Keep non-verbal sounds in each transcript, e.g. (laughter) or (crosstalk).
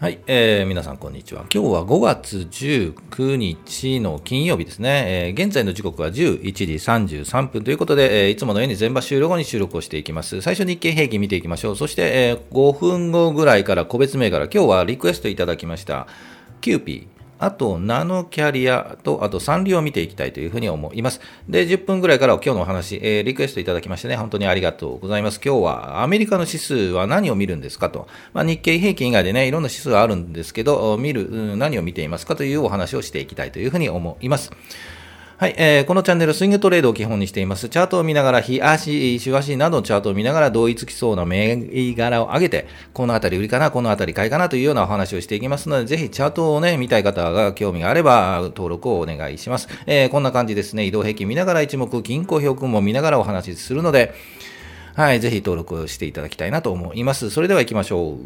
はい、えー、皆さんこんにちは。今日は5月19日の金曜日ですね。えー、現在の時刻は11時33分ということで、えー、いつものように前場終了後に収録をしていきます。最初日経平均見ていきましょう。そして、えー、5分後ぐらいから個別銘柄、今日はリクエストいただきました。キューピー。あと、ナノキャリアと、あと、サンリオを見ていきたいというふうに思います。で、10分ぐらいから今日のお話、えー、リクエストいただきましてね、本当にありがとうございます。今日はアメリカの指数は何を見るんですかと。まあ、日経平均以外でね、いろんな指数があるんですけど、見る、何を見ていますかというお話をしていきたいというふうに思います。はい、えー、このチャンネル、スイングトレードを基本にしています。チャートを見ながら、日足、週足などのチャートを見ながら、同一きそうな銘柄を上げて、このあたり売りかな、このあたり買いかなというようなお話をしていきますので、ぜひチャートをね、見たい方が興味があれば、登録をお願いします。えー、こんな感じですね、移動平均見ながら一目、均衡表も見ながらお話しするので、はい、ぜひ登録をしていただきたいなと思います。それでは行きましょう。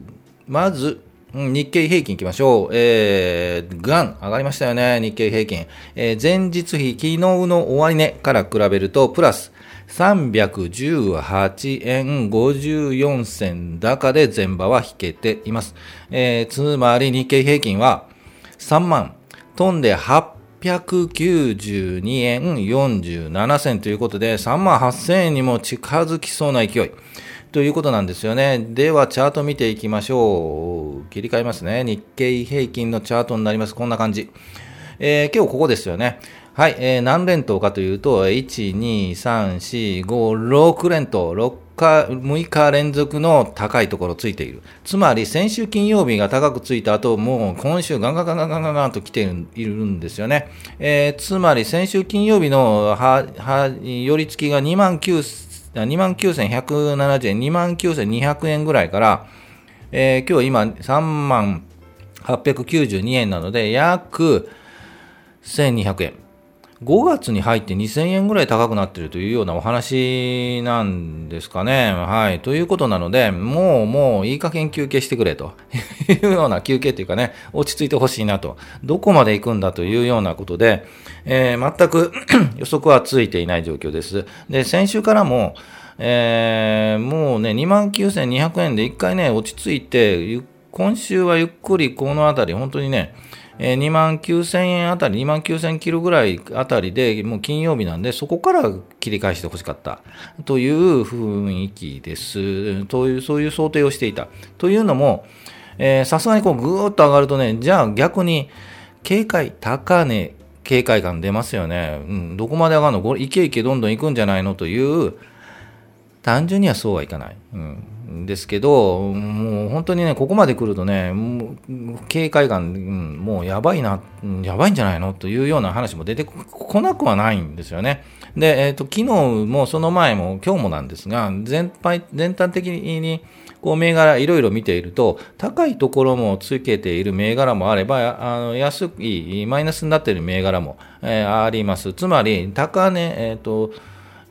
まず、日経平均いきましょう。えー、ガン、上がりましたよね、日経平均。えー、前日比、昨日の終値から比べると、プラス318円54銭高で前場は引けています。えー、つまり日経平均は3万、飛んで892円47銭ということで、3万8000円にも近づきそうな勢い。ということなんですよね。では、チャート見ていきましょう。切り替えますね。日経平均のチャートになります。こんな感じ。えー、今日ここですよね。はい、えー、何連投かというと、1、2、3、4、5、6連投、6日、6日連続の高いところついている。つまり、先週金曜日が高くついた後、もう今週ガンガンガンガンガンガンと来ているんですよね。えー、つまり、先週金曜日のは、は、寄り付きが2万9 29,170円、29,200円ぐらいから、えー、今日今3万892円なので、約1200円。5月に入って2000円ぐらい高くなってるというようなお話なんですかね。はい。ということなので、もうもういい加減休憩してくれと (laughs) いうような休憩というかね、落ち着いてほしいなと。どこまで行くんだというようなことで、えー、全く (clears throat) 予測はついていない状況です。で、先週からも、えー、もうね、29,200円で一回ね、落ち着いて、今週はゆっくりこのあたり、本当にね、えー、2万9000円あたり、2万9000キロぐらいあたりで、もう金曜日なんで、そこから切り返してほしかったという雰囲気です。という、そういう想定をしていた。というのも、さすがにこうぐーっと上がるとね、じゃあ逆に警戒、高値、警戒感出ますよね。うん、どこまで上がるの？これ、いけいけどんどん行くんじゃないの？という、単純にはそうはいかない。うんですけど、もう本当にね、ここまで来るとね、もう警戒感、もうやばいな、やばいんじゃないの？というような話も出てこなくはないんですよね。で、えっ、ー、と、昨日もその前も今日もなんですが、全体全体的にこう銘柄いろいろ見ていると、高いところもつけている銘柄もあれば、あの安い、マイナスになっている銘柄も、えー、あります。つまり、高値、えっ、ー、と、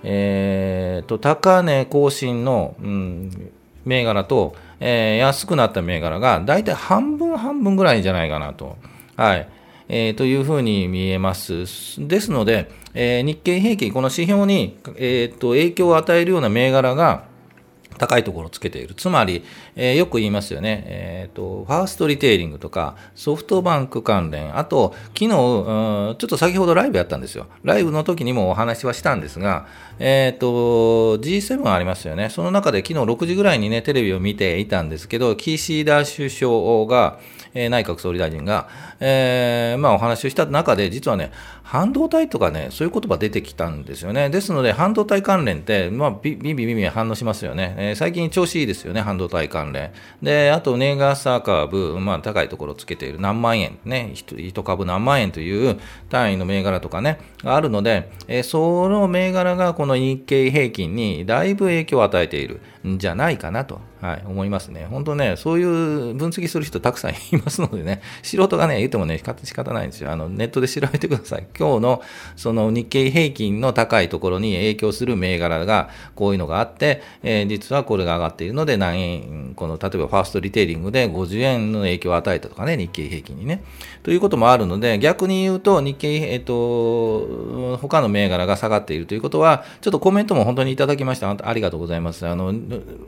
えーと、高値更新の、うん、銘柄と、えー、安くなった銘柄が大体半分半分ぐらいじゃないかなと。はい。えー、というふうに見えます。ですので、えー、日経平均、この指標に、えーと影響を与えるような銘柄が、高いところをつけている。つまり、えー、よく言いますよね。えっ、ー、と、ファーストリテイリングとか、ソフトバンク関連、あと、昨日、ちょっと先ほどライブやったんですよ。ライブの時にもお話はしたんですが、えっ、ー、と、G7 ありますよね。その中で昨日6時ぐらいにね、テレビを見ていたんですけど、岸田首相が、えー、内閣総理大臣が、えー、まあお話をした中で、実はね、半導体とかね、そういう言葉出てきたんですよね。ですので、半導体関連って、まあ、ビビビビ反応しますよね。えー、最近調子いいですよね、半導体関連。で、あと、ネガサー株、まあ、高いところをつけている何万円、ね、一株何万円という単位の銘柄とかね、があるので、えー、その銘柄がこの日経平均にだいぶ影響を与えているんじゃないかなと。はい、思いますね。本当ね、そういう分析する人たくさんいますのでね、素人がね、言ってもね、仕方ないんですよ。あの、ネットで調べてください。(laughs) 今日の、その日経平均の高いところに影響する銘柄が、こういうのがあって、えー、実はこれが上がっているので、何円、この、例えばファーストリテイリングで50円の影響を与えたとかね、日経平均にね。ということもあるので、逆に言うと、日経、えっ、と、他の銘柄が下がっているということは、ちょっとコメントも本当にいただきました。ありがとうございます。あの、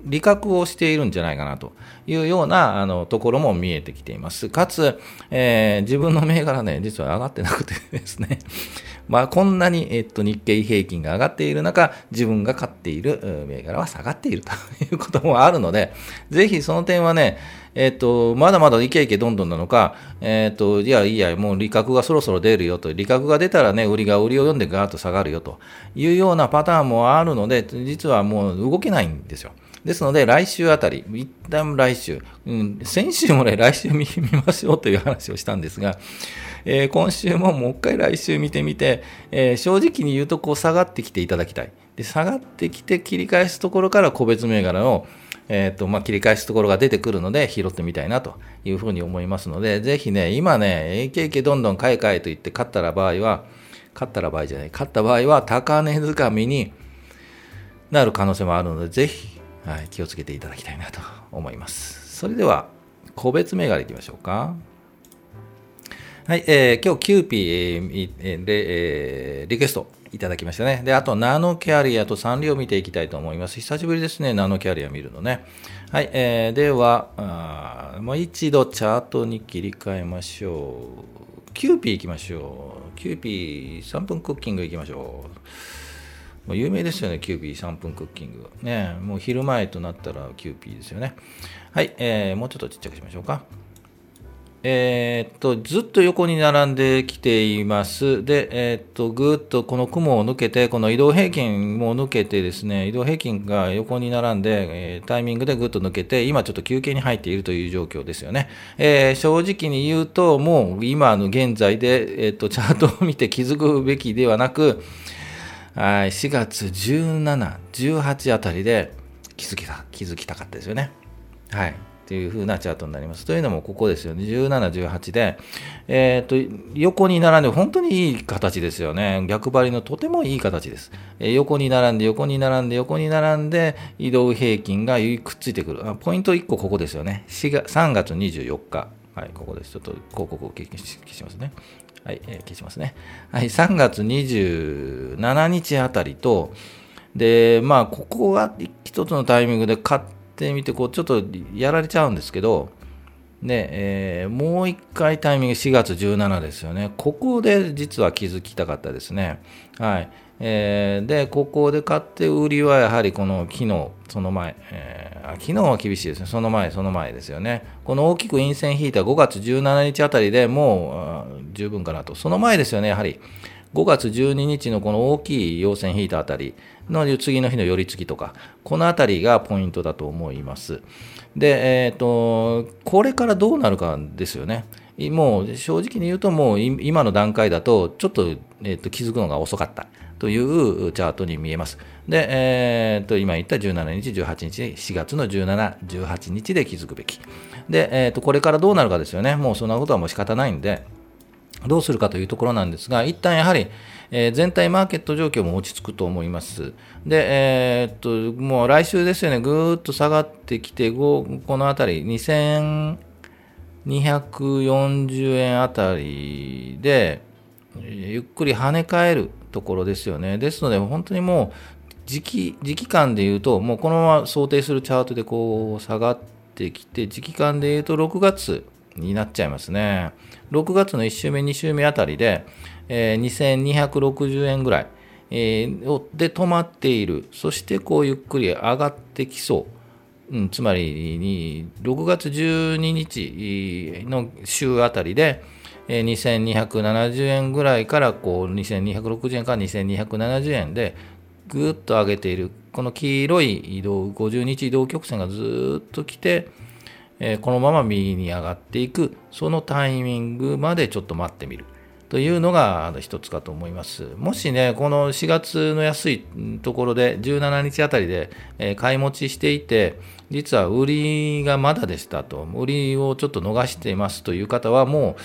利確をしているんじゃないかなというようなあのところも見えてきています。ますかつ、えー、自分の銘柄ね、実は上がってなくてですね、(laughs) まあ、こんなに、えっと、日経平均が上がっている中、自分が買っている銘柄は下がっているということもあるので、ぜひその点はね、えっと、まだまだいけいけどんどんなのか、えっと、いやいや、もう利確がそろそろ出るよと、利確が出たらね、売りが売りを読んでガーッと下がるよというようなパターンもあるので、実はもう動けないんですよ。ですので、来週あたり、一旦来週、うん、先週もね、(laughs) 来週見ましょうという話をしたんですが、えー、今週ももう一回来週見てみて、えー、正直に言うとこう下がってきていただきたい。で下がってきて切り返すところから個別銘柄を、えーとまあ、切り返すところが出てくるので拾ってみたいなというふうに思いますので、ぜひね、今ね、AKK どんどん買え買えと言って買ったら場合は、買ったら場合じゃない、買った場合は高値掴みになる可能性もあるので、ぜひ、はい、気をつけていただきたいなと思います。それでは、個別銘柄いきましょうか。はい、えー、今日キューピー、えー、で、えー、リクエストいただきましたね。で、あと、ナノキャリアとサンリオを見ていきたいと思います。久しぶりですね、ナノキャリア見るのね。はい、えー、では、あもう一度チャートに切り替えましょう。キューピー行きましょう。キューピー3分クッキング行きましょう。もう有名ですよね、キューピー3分クッキング。ね、もう昼前となったらキューピーですよね。はい、えー、もうちょっとちっちゃくしましょうか。えー、っと、ずっと横に並んできています。で、えー、っと、ぐーっとこの雲を抜けて、この移動平均も抜けてですね、移動平均が横に並んで、えー、タイミングでぐっと抜けて、今ちょっと休憩に入っているという状況ですよね。え正直に言うと、もう今の現在で、えっと、チャートを見て気づくべきではなく、4月17、18あたりで気づきた、気づきたかったですよね。はい。っていう風なチャートになります。というのもここですよね。17、18で、えっ、と、横に並んで本当にいい形ですよね。逆張りのとてもいい形です。えー、横に並んで、横に並んで、横に並んで、移動平均がくっついてくる。あポイント1個ここですよね。4月3月24日。はい、ここです。ちょっと広告を消しますね。はい、消しますね。はい、3月27日あたりと、で、まあ、ここが一つのタイミングで買ってみてこうちょっとやられちゃうんですけど、でえー、もう一回タイミング4月17ですよね。ここで実は気づきたかったですね。はい。えー、で、ここで買って売りはやはりこの昨日、その前、えー、昨日は厳しいですね。その前、その前ですよね。この大きく陰線引いた5月17日あたりでもう十分かなと。その前ですよね、やはり。5月12日のこの大きい陽線引いたあたりの次の日の寄り付きとか、このあたりがポイントだと思います。で、えっ、ー、と、これからどうなるかですよね。もう正直に言うと、もう今の段階だと、ちょっと,、えー、と気づくのが遅かったというチャートに見えます。で、えー、と今言った17日、18日、4月の17、18日で気づくべき。で、えー、とこれからどうなるかですよね。もうそんなことはもう仕方ないんで、どうするかというところなんですが、一旦やはり、えー、全体マーケット状況も落ち着くと思います。で、えー、っと、もう来週ですよね、ぐーっと下がってきて、このあたり、2240円あたりで、ゆっくり跳ね返るところですよね。ですので、本当にもう、時期、時期間で言うと、もうこのまま想定するチャートでこう下がってきて、時期間で言うと6月になっちゃいますね。6月の1週目、2週目あたりで、えー、2260円ぐらい、えー、で止まっている。そしてこうゆっくり上がってきそう。うん、つまりに6月12日の週あたりで、えー、2270円ぐらいからこう2260円から2270円でぐっと上げている。この黄色い移動50日移動曲線がずっと来て、このまま右に上がっていく。そのタイミングまでちょっと待ってみる。というのが一つかと思います。もしね、この4月の安いところで17日あたりで買い持ちしていて、実は売りがまだでしたと、売りをちょっと逃していますという方はもう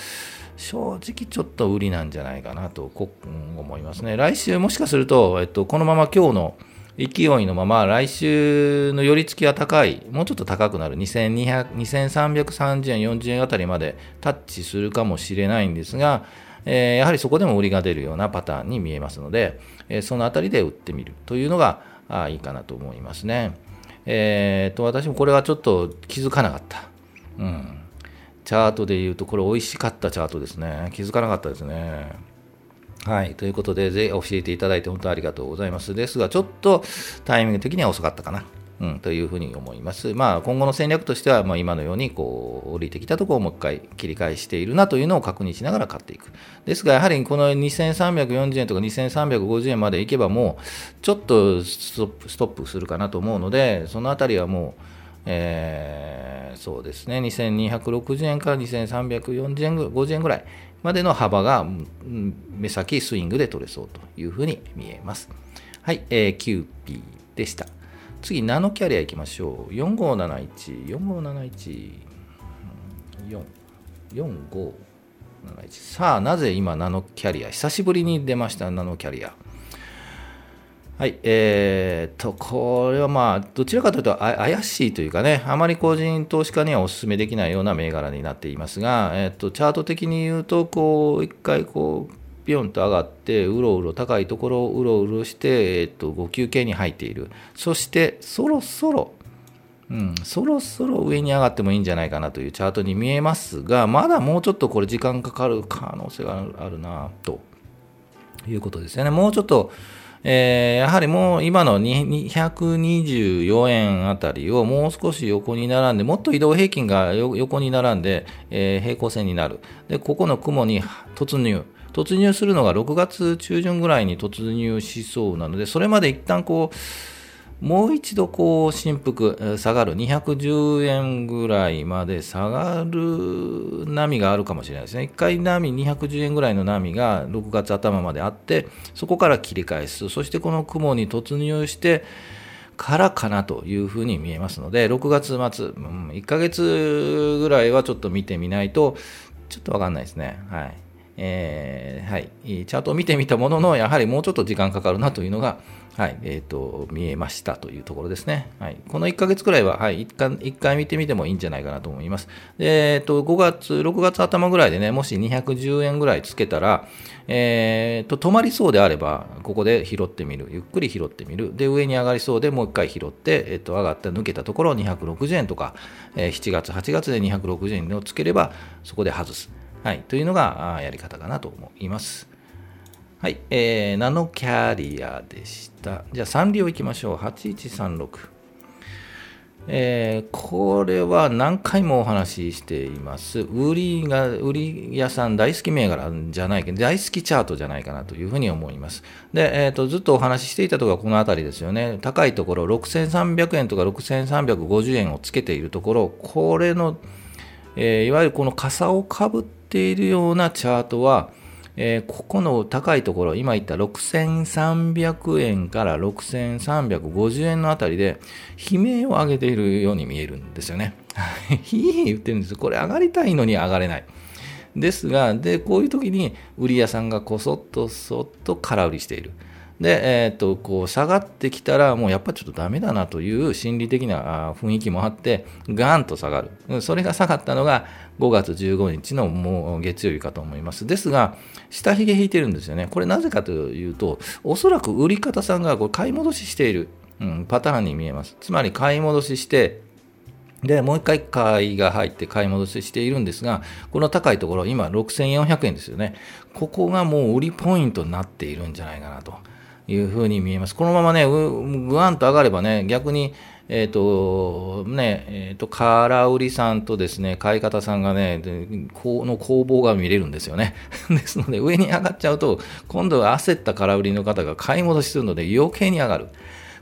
正直ちょっと売りなんじゃないかなと思いますね。来週もしかすると、えっと、このまま今日の勢いのまま来週の寄り付きは高い、もうちょっと高くなる2330円、40円あたりまでタッチするかもしれないんですが、えー、やはりそこでも売りが出るようなパターンに見えますので、えー、そのあたりで売ってみるというのがあいいかなと思いますね。えー、と私もこれはちょっと気づかなかった。うん。チャートで言うと、これ美味しかったチャートですね。気づかなかったですね。はい。ということで、ぜひ教えていただいて本当ありがとうございます。ですが、ちょっとタイミング的には遅かったかな。うん、というふうに思います。まあ、今後の戦略としては、まあ、今のようにこう降りてきたところをもう一回切り返しているなというのを確認しながら買っていく。ですが、やはりこの2340円とか2350円までいけば、もうちょっとストップするかなと思うので、そのあたりはもう、えー、そうですね、2260円から2340円、50円ぐらいまでの幅が、目先スイングで取れそうというふうに見えます。はい、えー、キューピーでした。次、ナノキャリアいきましょう。4571、4571、4、4571。さあ、なぜ今、ナノキャリア、久しぶりに出ました、ナノキャリア。はい、えー、と、これはまあ、どちらかというと怪しいというかね、あまり個人投資家にはお勧めできないような銘柄になっていますが、えっ、と、チャート的に言うと、こう、一回こう、ピョンと上がって、うろうろ高いところをうろうろして、えっと、5休憩に入っている。そして、そろそろ、うん、そろそろ上に上がってもいいんじゃないかなというチャートに見えますが、まだもうちょっとこれ時間かかる可能性があるなということですよね。もうちょっと、えー、やはりもう今の224円あたりをもう少し横に並んで、もっと移動平均が横に並んで、えー、平行線になる。で、ここの雲に突入。突入するのが6月中旬ぐらいに突入しそうなので、それまで一旦こう、もう一度こう、振幅、下がる、210円ぐらいまで下がる波があるかもしれないですね。一回波、210円ぐらいの波が6月頭まであって、そこから切り返す。そしてこの雲に突入して、からかなというふうに見えますので、6月末、うん、1ヶ月ぐらいはちょっと見てみないと、ちょっとわかんないですね。はい。えー、はい、チャートを見てみたものの、やはりもうちょっと時間かかるなというのが、はいえーと、見えましたというところですね。はい、この1ヶ月くらいは、はい、1, 回1回見てみてもいいんじゃないかなと思います。えーと、5月、6月頭ぐらいでね、もし210円ぐらいつけたら、えーと、止まりそうであれば、ここで拾ってみる、ゆっくり拾ってみる、で上に上がりそうでもう1回拾って、えー、と上がった抜けたところを260円とか、えー、7月、8月で260円をつければ、そこで外す。はい、というのがやり方かなと思います。はい、えー、ナノキャリアでした。じゃあ、サンリオ行きましょう。8136。えー、これは何回もお話ししています。売りが、売り屋さん大好き銘柄じゃないけど、大好きチャートじゃないかなというふうに思います。で、えっ、ー、と、ずっとお話ししていたところはこの辺りですよね。高いところ、6300円とか6350円をつけているところ、これの、えー、いわゆるこの傘をかぶっているようなチャートは、えー、ここの高いところ、今言った6300円から6350円のあたりで、悲鳴を上げているように見えるんですよね。(laughs) ひー言ってるんですよ。これ上がりたいのに上がれない。ですが、で、こういう時に売り屋さんがこそっとそっと空売りしている。で、えー、と、こう、下がってきたら、もうやっぱちょっとダメだなという心理的な雰囲気もあって、ガーンと下がる。それが下がったのが5月15日のもう月曜日かと思います。ですが、下髭引いてるんですよね。これなぜかというと、おそらく売り方さんがこれ買い戻ししている、うん、パターンに見えます。つまり買い戻しして、で、もう一回買いが入って買い戻ししているんですが、この高いところ、今6400円ですよね。ここがもう売りポイントになっているんじゃないかなと。いうふうに見えます。このままね、ぐわんと上がればね、逆に、えっ、ー、と、ね、えっ、ー、と、空売りさんとですね、買い方さんがね、この攻防が見れるんですよね。(laughs) ですので、上に上がっちゃうと、今度は焦った空売りの方が買い戻しするので余計に上がる。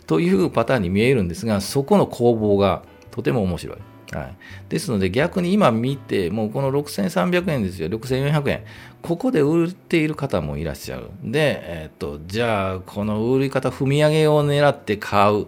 というパターンに見えるんですが、そこの攻防がとても面白い。はい、ですので逆に今見て、もうこの6300円ですよ、6400円、ここで売っている方もいらっしゃる。で、えっ、と、じゃあ、この売り方、踏み上げを狙って買う。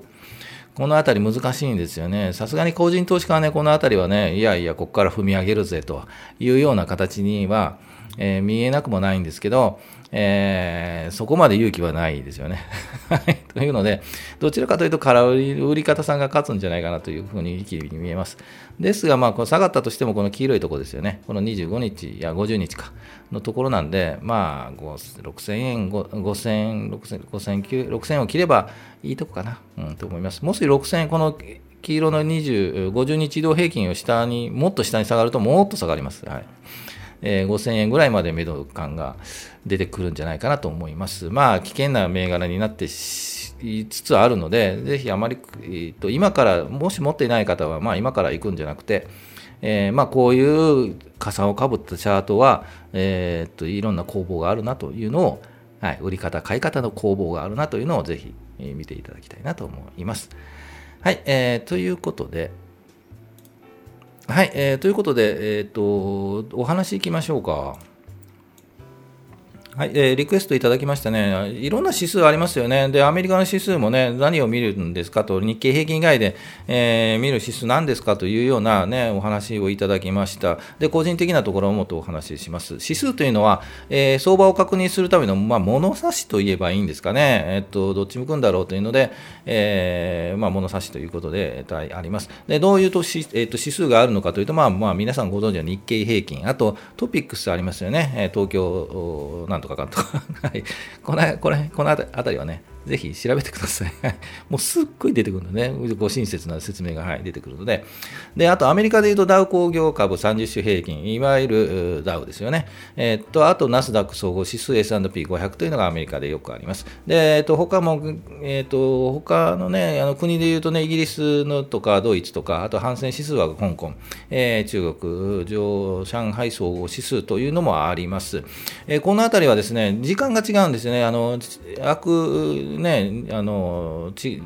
このあたり難しいんですよね。さすがに個人投資家はね、このあたりはね、いやいや、ここから踏み上げるぜというような形には、えー、見えなくもないんですけど、えー、そこまで勇気はないですよね。(laughs) というので、どちらかというと空売り売り方さんが勝つんじゃないかなというふうに一気に見えます。ですが、まあ、下がったとしても、この黄色いところですよね。この25日いや50日かのところなんで、まあ、6000円、5000、6000、6000を切ればいいとこかな、うん、と思います。もし6000円、この黄色の20、50日移動平均を下に、もっと下に下がると、もっと下がります。はい。えー、5000円ぐらいまで目処感が出てくるんじゃないかなと思います。まあ、危険な銘柄になっていつつあるので、ぜひあまり、えー、と今から、もし持っていない方は、まあ、今から行くんじゃなくて、えー、まあ、こういう傘をかぶったチャートは、えー、といろんな攻防があるなというのを、はい、売り方、買い方の攻防があるなというのをぜひ、見ていただきたいなと思います。はい、えー、ということで、はい、えー、ということで、え、ー、と、お話いきましょうか。はい、えー、リクエストいただきましたね。いろんな指数ありますよね。で、アメリカの指数もね、何を見るんですかと、日経平均以外で、えー、見る指数なんですかというようなね、お話をいただきました。で、個人的なところをもっとお話しします。指数というのは、えー、相場を確認するための、まあ、物差しと言えばいいんですかね。えっと、どっち向くんだろうというので、えー、まあ、物差しということで、えっと、あります。で、どういうとし、えっと、指数があるのかというと、まあ、まあ、皆さんご存知の日経平均、あと、トピックスありますよね。東京、なんとかかんとか (laughs) はい。この、これ、この辺りはね、ぜひ調べてください。(laughs) もうすっごい出てくるのね。ご親切な説明が、はい、出てくるので。で、あとアメリカで言うとダウ工業株30種平均、いわゆるダウですよね。えー、っと、あとナスダック総合指数 S&P500 というのがアメリカでよくあります。で、えー、っと、他も、えー、っと、他のね、あの国で言うとね、イギリスのとかドイツとか、あと反戦指数は香港、えー、中国、上上海総合指数というのもあります。えー、このあたりはですね、時間が違うんですよね。あの、悪ね、あのち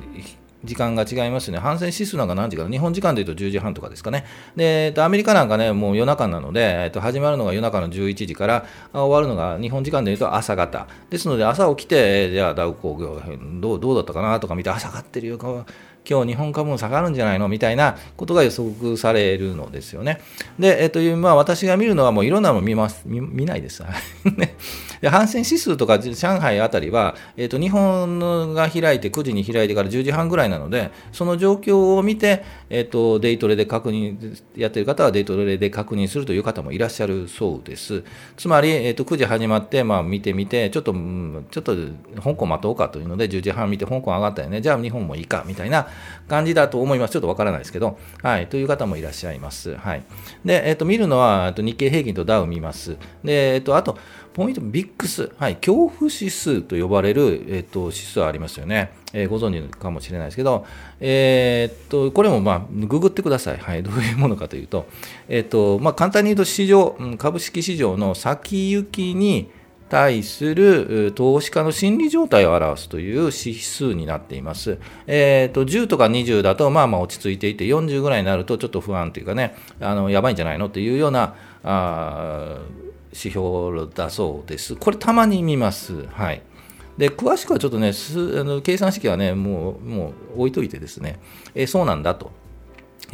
時間が違いますね。反戦指数なんか何時か日本時間で言うと10時半とかですかね。で、えっとアメリカなんかね、もう夜中なので、えっと、始まるのが夜中の11時から、終わるのが日本時間で言うと朝方。ですので、朝起きて、じゃあダウ工業どう、どうだったかなとか見て、朝がってるよ、今日日本株も下がるんじゃないのみたいなことが予測されるのですよね。で、えっという、まあ私が見るのはもういろんなの見ます、見見ないです。(laughs) で、反戦指数とか上海あたりは、えっと日本が開いて9時に開いてから10時半ぐらいなので、その状況を見て、えっとデイトレで確認、やってる方はデイトレで確認するという方もいらっしゃるそうです。つまり、えっと9時始まって、まあ見てみて、ちょっと、ちょっと香港待とうかというので、10時半見て香港上がったよね、じゃあ日本もいいか、みたいな感じだと思います。ちょっとわからないですけど、はい、という方もいらっしゃいます。はい。で、えっ、と、見るのは、と日経平均とダウ見ます。で、えっ、と、あと、ポイント、ビックス、はい、恐怖指数と呼ばれる、えっ、と、指数ありますよね。えー、ご存知かもしれないですけど、えー、っと、これもまあ、ググってください。はい、どういうものかというと、え、っと、まあ、簡単に言うと、市場、株式市場の先行きに、対する投資家の心理状態を表すという指数になっています。えーと、10とか20だとまあまあ落ち着いていて、40ぐらいになるとちょっと不安というかね、あのやばいんじゃないの？というようなあ指標だそうです。これたまに見ます。はい。で詳しくはちょっとね、あの計算式はね、もうもう置いといてですね、えー、そうなんだと。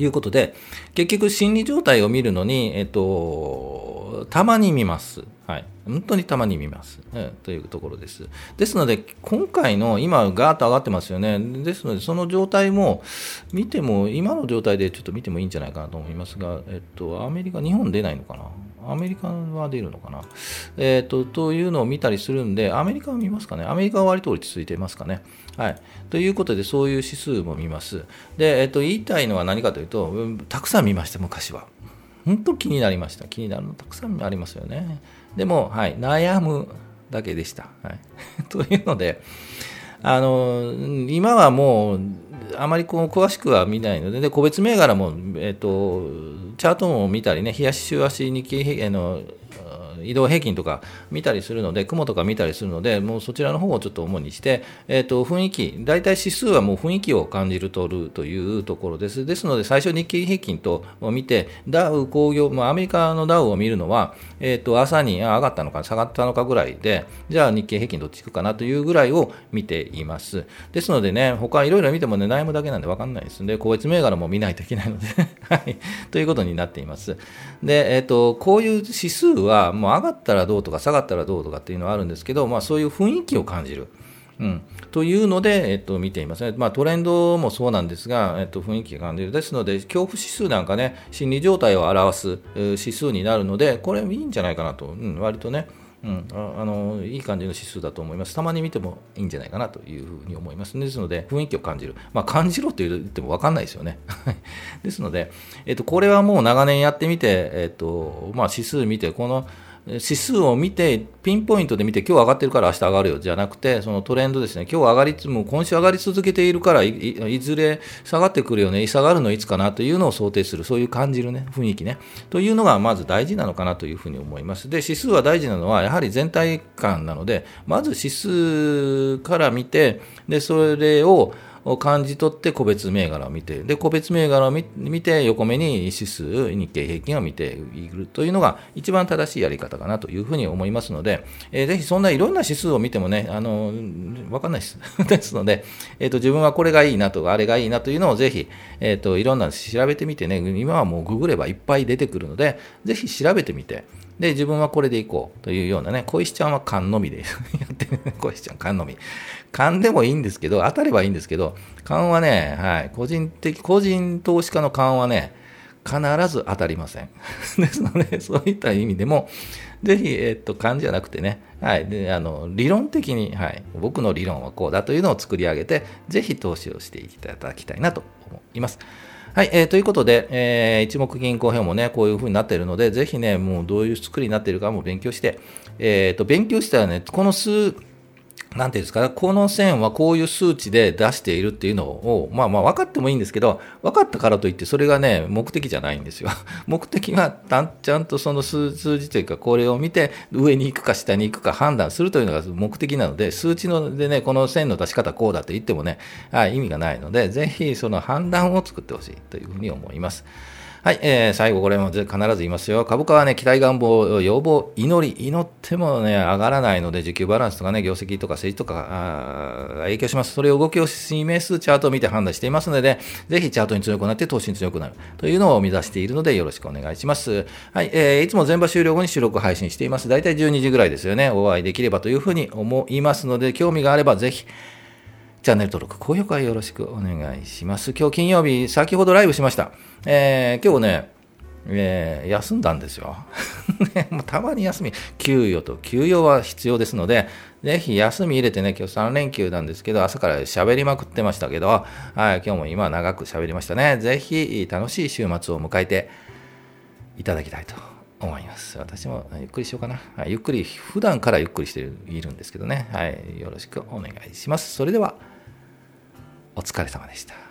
いうことで、結局心理状態を見るのに、えっと、たまに見ます。はい。本当にたまに見ます、うんというところです。ですので、今回の今、ガーッと上がってますよね。ですので、その状態も見ても、今の状態でちょっと見てもいいんじゃないかなと思いますが、えっと、アメリカ、日本出ないのかなアメリカは出るのかな？えっと、というのを見たりするんで、アメリカは見ますかね？アメリカは割と落ち着いてますかね？はい。ということで、そういう指数も見ます。で、えっと、言いたいのは何かというと、たくさん見ました、昔は。本当気になりました。気になるのたくさんありますよね。でも、はい、悩むだけでした。はい、(laughs) というので、あの今はもう、あまりこう詳しくは見ないので、で個別銘柄も、えっと、チャートも見たりね、冷やし週足日経の移動平均とか見たりするので、雲とか見たりするので、もうそちらの方をちょっと主にして、えー、と雰囲気、大体指数はもう雰囲気を感じるとるというところです。ですので、最初日経平均と見て、ダウ工業、まあ、アメリカのダウを見るのは、えー、と朝に上がったのか下がったのかぐらいで、じゃあ日経平均どっち行くかなというぐらいを見ています。ですのでね、他いろいろ見てもね、悩むだけなんで分かんないですんで、個別銘柄も見ないといけないので (laughs) はい、ということになっています。で、えっ、ー、と、こういう指数は、もう上がったらどうとか下がったらどうとかっていうのはあるんですけど、まあ、そういう雰囲気を感じる。うん、というので、えっと、見ていますね、まあ、トレンドもそうなんですが、えっと、雰囲気が感じる、ですので、恐怖指数なんかね、心理状態を表す指数になるので、これいいんじゃないかなと、うん、割とね、うん、あのいい感じの指数だと思います。たまに見てもいいんじゃないかなというふうに思います。ですので、雰囲気を感じる。まあ、感じろって言っても分かんないですよね。(laughs) ですので、えっと、これはもう長年やってみて、えっとまあ、指数見て、この指数を見て、ピンポイントで見て、今日上がってるから明日上がるよ。じゃなくて、そのトレンドですね、今日上がりつも今週上がり続けているからい、いずれ下がってくるよね、下がるのいつかなというのを想定する、そういう感じるね、雰囲気ね、というのがまず大事なのかなというふうに思います。で、指数は大事なのは、やはり全体感なので、まず指数から見て、で、それを、を感じ取って個別銘柄を見て、で、個別銘柄を見て、横目に指数、日経平均を見ているというのが一番正しいやり方かなというふうに思いますので、えー、ぜひそんないろんな指数を見てもね、あの、わかんないです。(laughs) ですので、えっ、ー、と、自分はこれがいいなとか、あれがいいなというのをぜひ、えっ、ー、と、いろんな調べてみてね、今はもうググればいっぱい出てくるので、ぜひ調べてみて、で、自分はこれでいこうというようなね、小石ちゃんは勘のみで (laughs) やってる。小石ちゃん勘のみ。勘でもいいんですけど、当たればいいんですけど、勘はね、はい、個人的、個人投資家の勘はね、必ず当たりません。(laughs) ですので、そういった意味でも、ぜひ、えっと、勘じゃなくてね、はい、で、あの、理論的に、はい、僕の理論はこうだというのを作り上げて、ぜひ投資をしていただきたいなと思います。はい、えー、ということで、えー、一目銀行表もね、こういう風になっているので、ぜひね、もうどういう作りになっているかも勉強して、えっ、ー、と、勉強したらね、この数、なんていうんですか、この線はこういう数値で出しているっていうのを、まあまあ分かってもいいんですけど、分かったからといってそれがね、目的じゃないんですよ。(laughs) 目的はちゃんとその数字というか、これを見て上に行くか下に行くか判断するというのが目的なので、数値のでね、この線の出し方こうだと言ってもね、はい、意味がないので、ぜひその判断を作ってほしいというふうに思います。はい、えー、最後これも必ず言いますよ。株価はね、期待願望、要望、祈り、祈ってもね、上がらないので、需給バランスとかね、業績とか政治とかあ影響します。それを動きを示すチャートを見て判断していますので、ぜひチャートに強くなって投資に強くなるというのを目指しているので、よろしくお願いします。はい、えー、いつも全場終了後に収録配信しています。だいたい12時ぐらいですよね。お会いできればというふうに思いますので、興味があればぜひ、チャンネル登録、高評価よろしくお願いします。今日金曜日、先ほどライブしました。えー、今日ね、えー、休んだんですよ。(laughs) もうたまに休み、給与と休養は必要ですので、ぜひ休み入れてね、今日3連休なんですけど、朝から喋りまくってましたけど、はい、今日も今長く喋りましたね。ぜひ楽しい週末を迎えていただきたいと思います。私もゆっくりしようかな。はい、ゆっくり、普段からゆっくりしているんですけどね。はい、よろしくお願いします。それでは、お疲れ様でした。